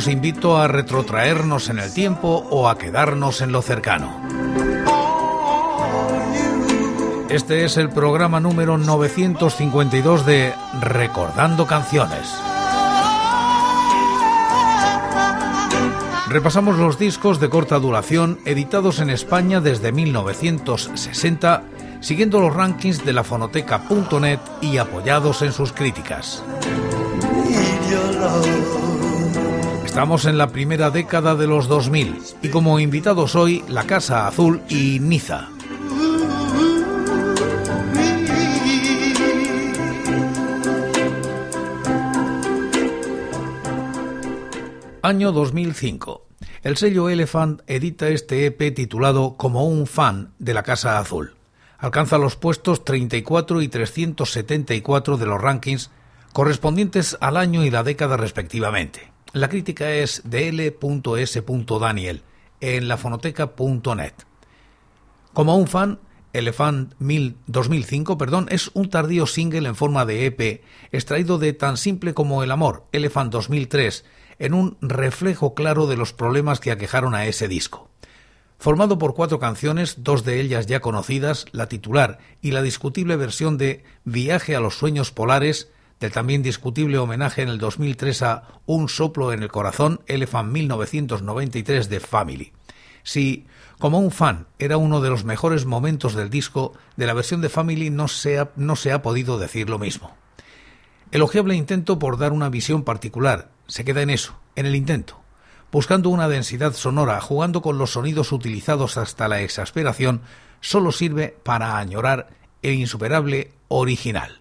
Os invito a retrotraernos en el tiempo o a quedarnos en lo cercano. Este es el programa número 952 de Recordando Canciones. Repasamos los discos de corta duración editados en España desde 1960 siguiendo los rankings de la fonoteca.net y apoyados en sus críticas. Estamos en la primera década de los 2000 y como invitados hoy La Casa Azul y Niza. Año 2005. El sello Elephant edita este EP titulado Como un fan de la Casa Azul alcanza los puestos 34 y 374 de los rankings correspondientes al año y la década respectivamente. La crítica es de L.S. Daniel en lafonoteca.net. Como un fan, Elephant 2005 perdón, es un tardío single en forma de EP extraído de tan simple como el amor, Elephant 2003, en un reflejo claro de los problemas que aquejaron a ese disco. Formado por cuatro canciones, dos de ellas ya conocidas, la titular y la discutible versión de Viaje a los sueños polares, del también discutible homenaje en el 2003 a Un soplo en el corazón, Elephant 1993 de Family. Si, como un fan, era uno de los mejores momentos del disco, de la versión de Family no se ha, no se ha podido decir lo mismo. Elogiable intento por dar una visión particular, se queda en eso, en el intento buscando una densidad sonora, jugando con los sonidos utilizados hasta la exasperación, solo sirve para añorar el insuperable original.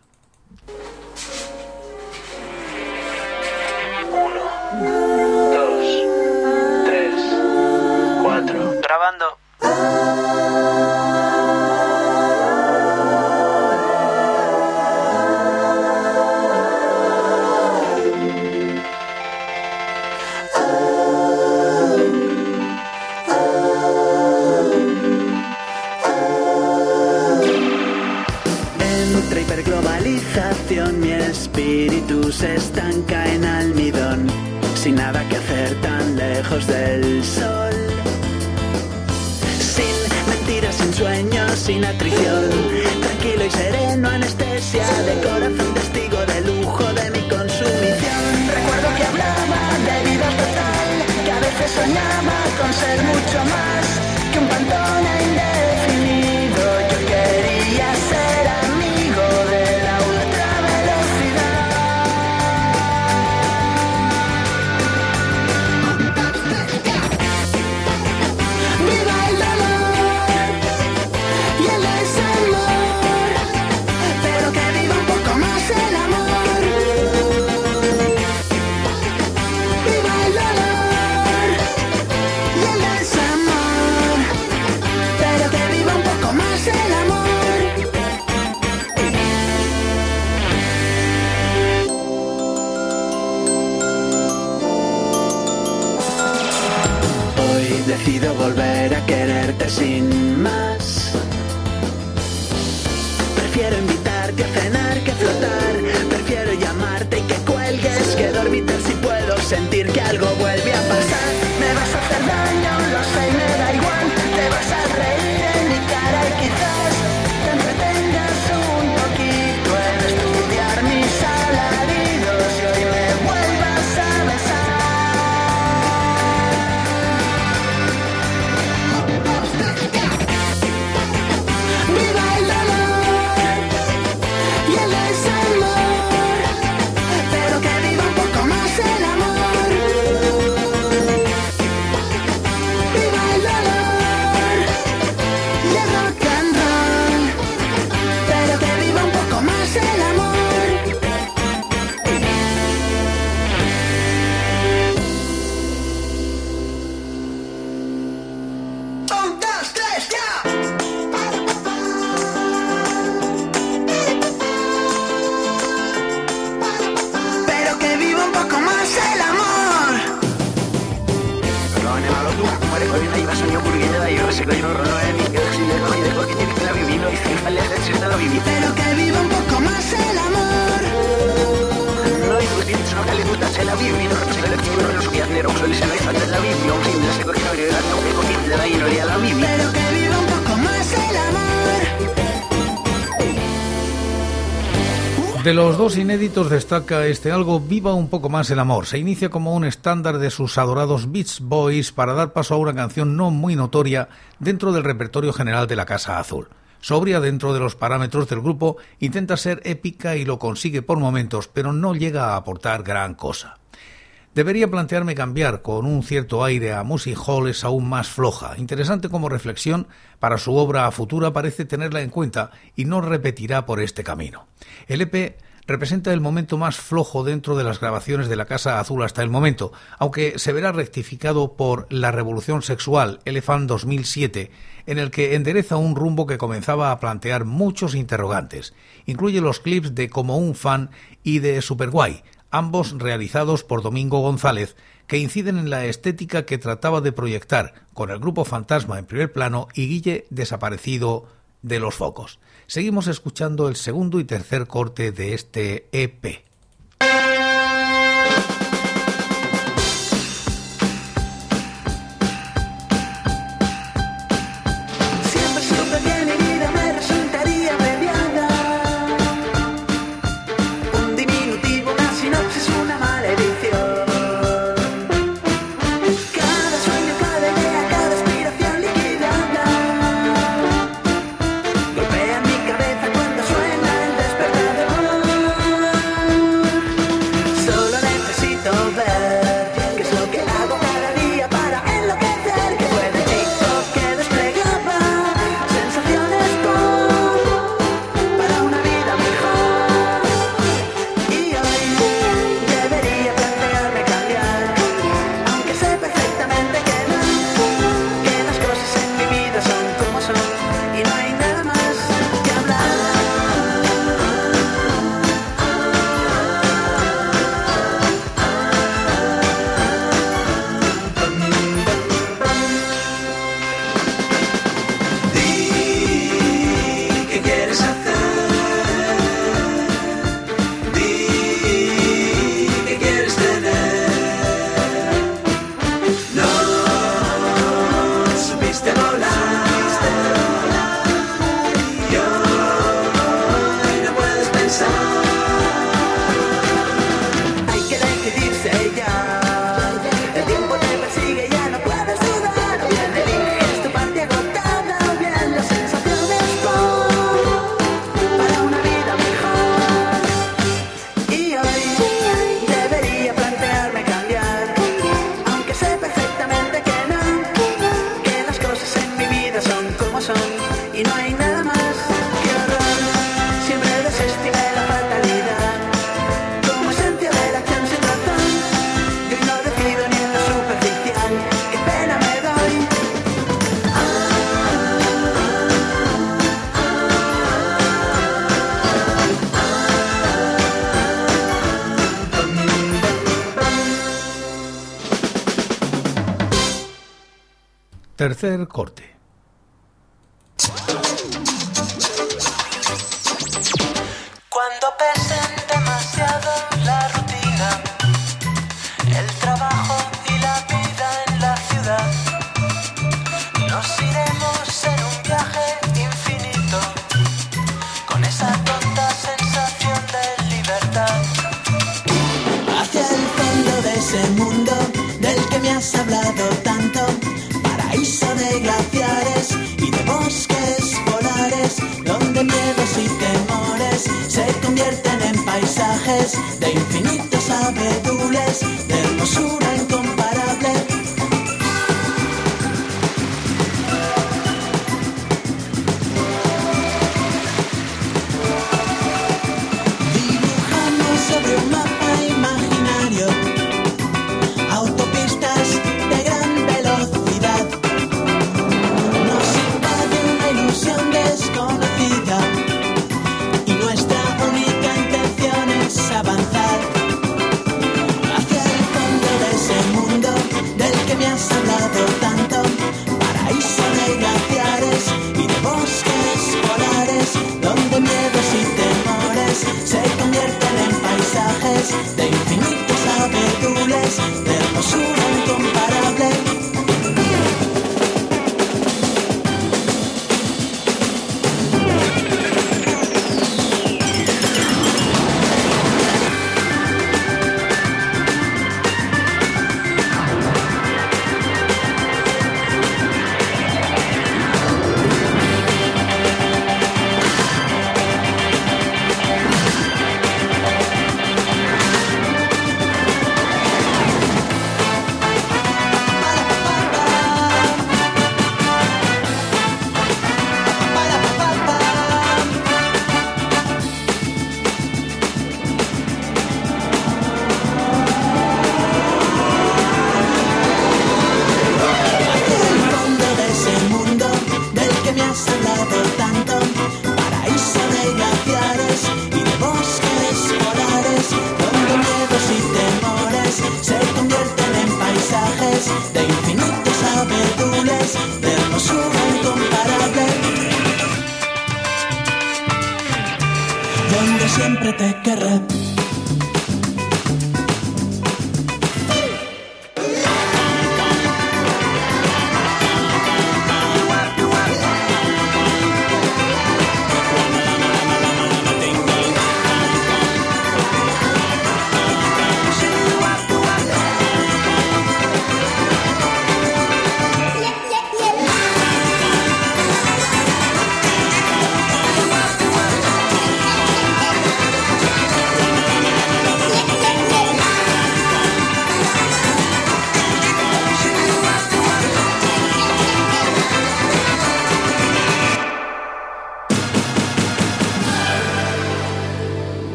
La que la un de se coge abre la no que coge de la y no le la vivir. Pero que viva un poco más el amor. De los dos inéditos destaca este algo Viva un poco más el amor. Se inicia como un estándar de sus adorados Beach Boys para dar paso a una canción no muy notoria dentro del repertorio general de la Casa Azul. Sobria dentro de los parámetros del grupo, intenta ser épica y lo consigue por momentos, pero no llega a aportar gran cosa. Debería plantearme cambiar con un cierto aire a Music Hall es aún más floja. Interesante como reflexión para su obra futura parece tenerla en cuenta y no repetirá por este camino. El EP representa el momento más flojo dentro de las grabaciones de la Casa Azul hasta el momento, aunque se verá rectificado por La Revolución Sexual, Elephant 2007, en el que endereza un rumbo que comenzaba a plantear muchos interrogantes. Incluye los clips de Como un fan y de Superguay, ambos realizados por Domingo González, que inciden en la estética que trataba de proyectar, con el grupo Fantasma en primer plano y Guille desaparecido de los focos. Seguimos escuchando el segundo y tercer corte de este EP. Tercer corte.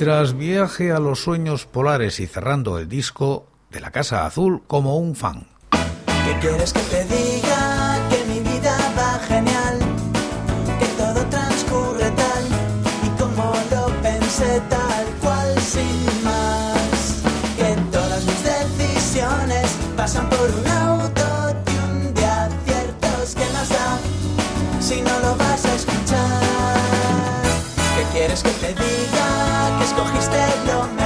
Tras viaje a los sueños polares y cerrando el disco de la Casa Azul como un fan. ¿Qué quieres que te diga? Que mi vida va genial, que todo transcurre tal y como lo pensé tal cual sin más, que todas mis decisiones pasan por un autotune de aciertos que nos da si no lo vas a escuchar. ¿Qué quieres que te diga? Que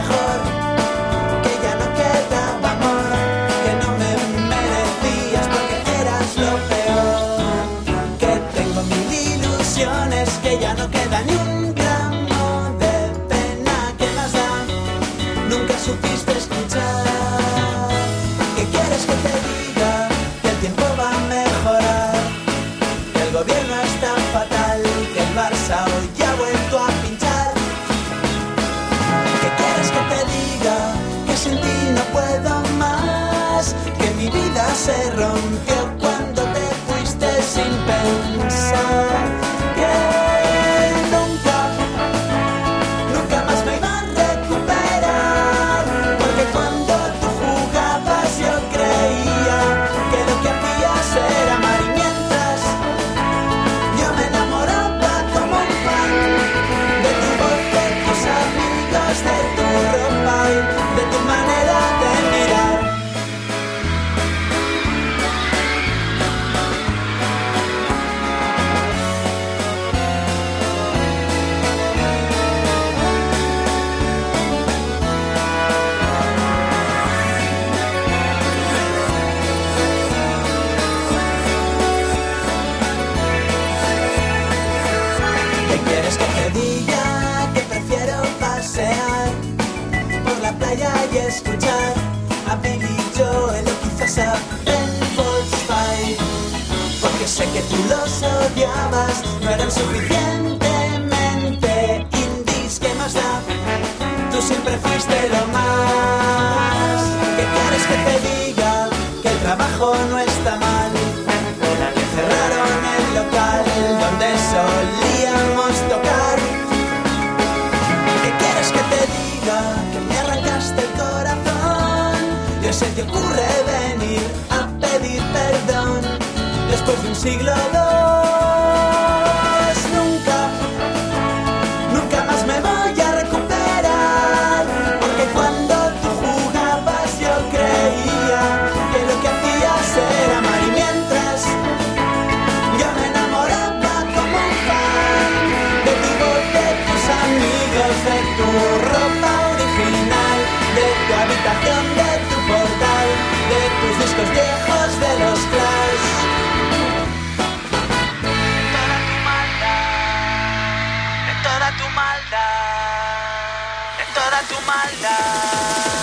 y de tu y escuchar a Billy Joel o quizás a Ben. Porque sé que tú los odiabas, no eran suficientemente indies. ¿Qué más da? Tú siempre fuiste lo más. ¿Qué quieres que te diga? Que el trabajo no está mal. Que cerraron el local donde solíamos se te ocurre venir a pedir perdón después de un siglo dos. Tu maldad,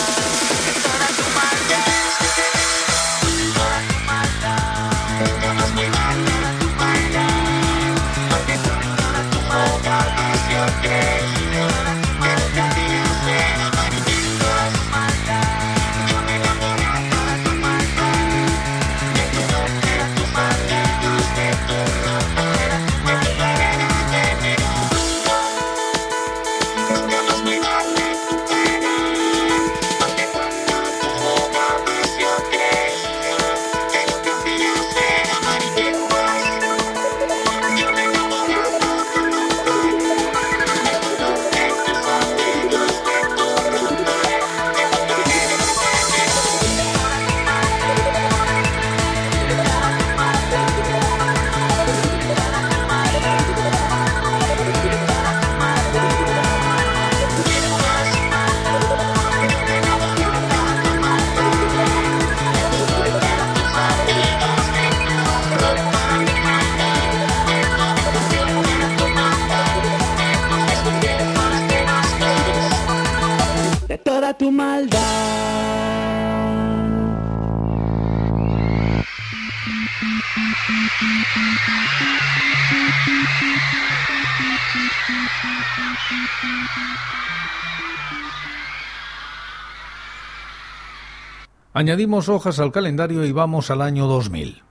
tu maldad. Añadimos hojas al calendario y vamos al año 2000.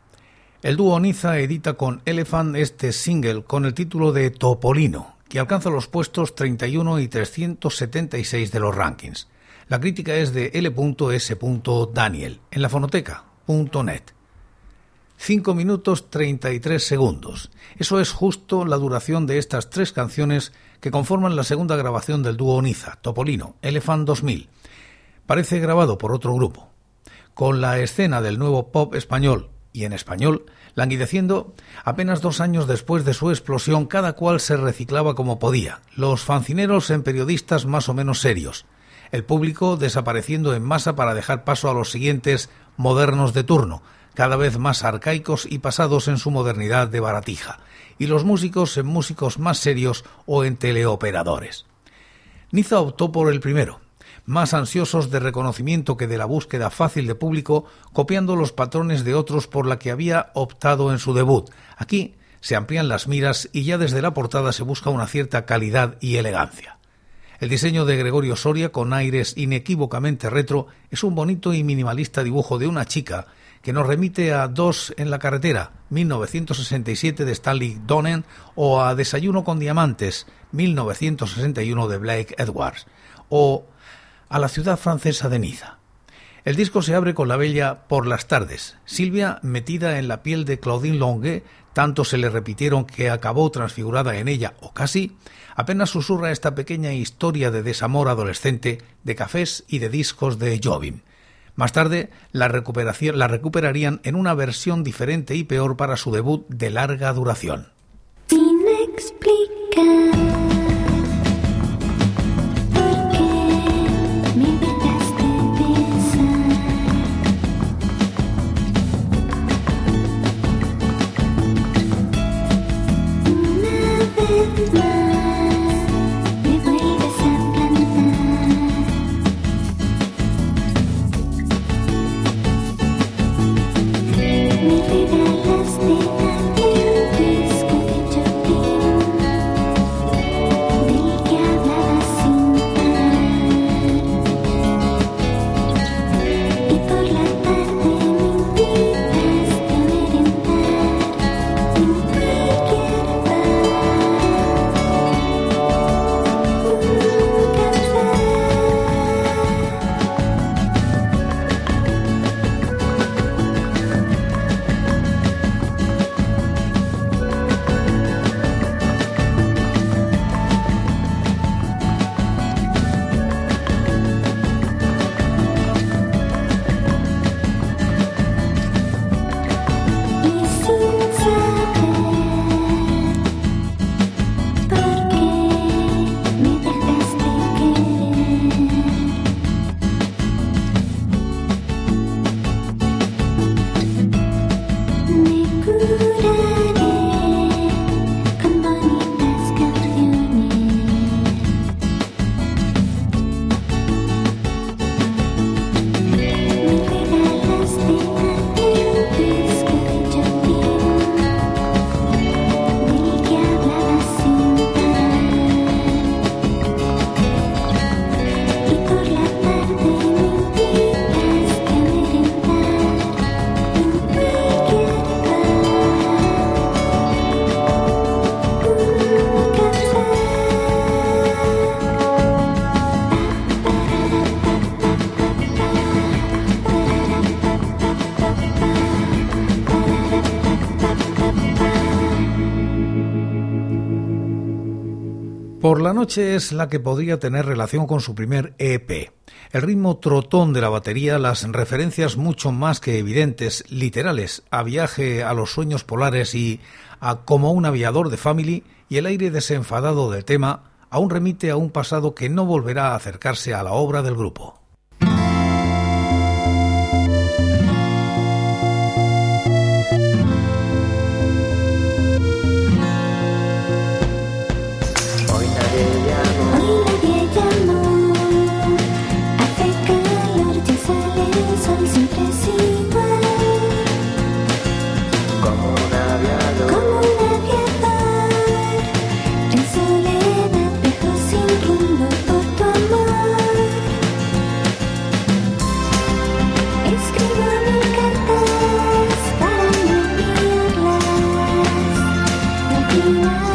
El dúo Niza edita con Elephant este single con el título de Topolino, que alcanza los puestos 31 y 376 de los rankings. La crítica es de L.S. Daniel en la fonoteca.net. 5 minutos 33 segundos. Eso es justo la duración de estas tres canciones que conforman la segunda grabación del dúo Niza, Topolino, Elephant 2000. Parece grabado por otro grupo. Con la escena del nuevo pop español y en español, languideciendo, apenas dos años después de su explosión, cada cual se reciclaba como podía, los fancineros en periodistas más o menos serios, el público desapareciendo en masa para dejar paso a los siguientes modernos de turno, cada vez más arcaicos y pasados en su modernidad de baratija, y los músicos en músicos más serios o en teleoperadores. Niza optó por el primero, más ansiosos de reconocimiento que de la búsqueda fácil de público, copiando los patrones de otros por la que había optado en su debut. Aquí se amplían las miras y ya desde la portada se busca una cierta calidad y elegancia. El diseño de Gregorio Soria, con aires inequívocamente retro, es un bonito y minimalista dibujo de una chica que nos remite a Dos en la carretera, 1967 de Stanley Donen, o a Desayuno con diamantes, 1961 de Blake Edwards, o a la ciudad francesa de Niza. El disco se abre con la bella Por las tardes. Silvia, metida en la piel de Claudine Longue, tanto se le repitieron que acabó transfigurada en ella, o casi, apenas susurra esta pequeña historia de desamor adolescente, de cafés y de discos de Jobim. Más tarde la, recuperación, la recuperarían en una versión diferente y peor para su debut de larga duración. Por la noche es la que podría tener relación con su primer EP. El ritmo trotón de la batería, las referencias mucho más que evidentes, literales, a viaje a los sueños polares y a como un aviador de family, y el aire desenfadado del tema, aún remite a un pasado que no volverá a acercarse a la obra del grupo. you.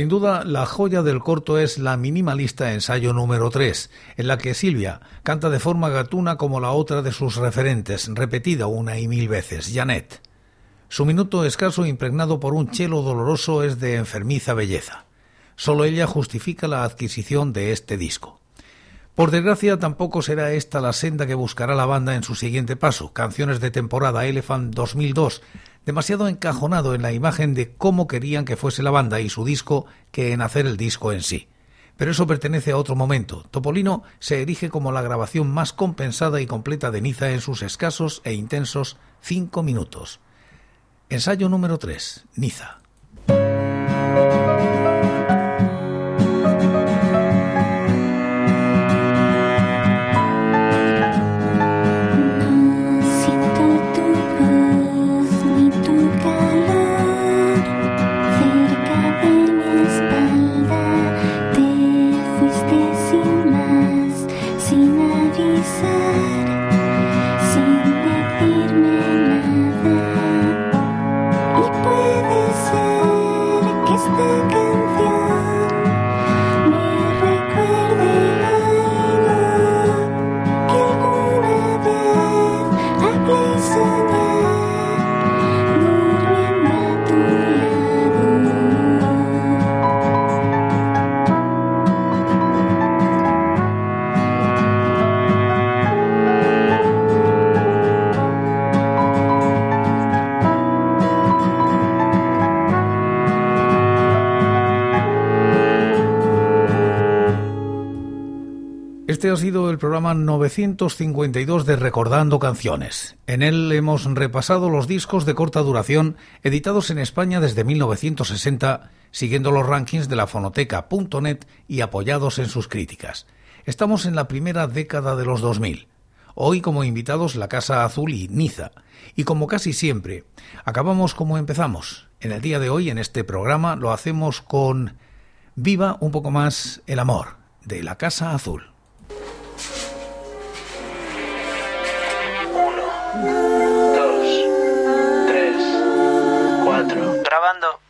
Sin duda, la joya del corto es la minimalista ensayo número 3, en la que Silvia canta de forma gatuna como la otra de sus referentes, repetida una y mil veces, Janet. Su minuto escaso impregnado por un chelo doloroso es de enfermiza belleza. Solo ella justifica la adquisición de este disco. Por desgracia, tampoco será esta la senda que buscará la banda en su siguiente paso, Canciones de temporada Elephant 2002, demasiado encajonado en la imagen de cómo querían que fuese la banda y su disco que en hacer el disco en sí. Pero eso pertenece a otro momento. Topolino se erige como la grabación más compensada y completa de Niza en sus escasos e intensos cinco minutos. Ensayo número 3. Niza. Programa 952 de Recordando Canciones. En él hemos repasado los discos de corta duración editados en España desde 1960, siguiendo los rankings de la fonoteca.net y apoyados en sus críticas. Estamos en la primera década de los 2000. Hoy como invitados la Casa Azul y Niza. Y como casi siempre, acabamos como empezamos. En el día de hoy, en este programa, lo hacemos con Viva un poco más el amor de la Casa Azul. Grabando.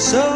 So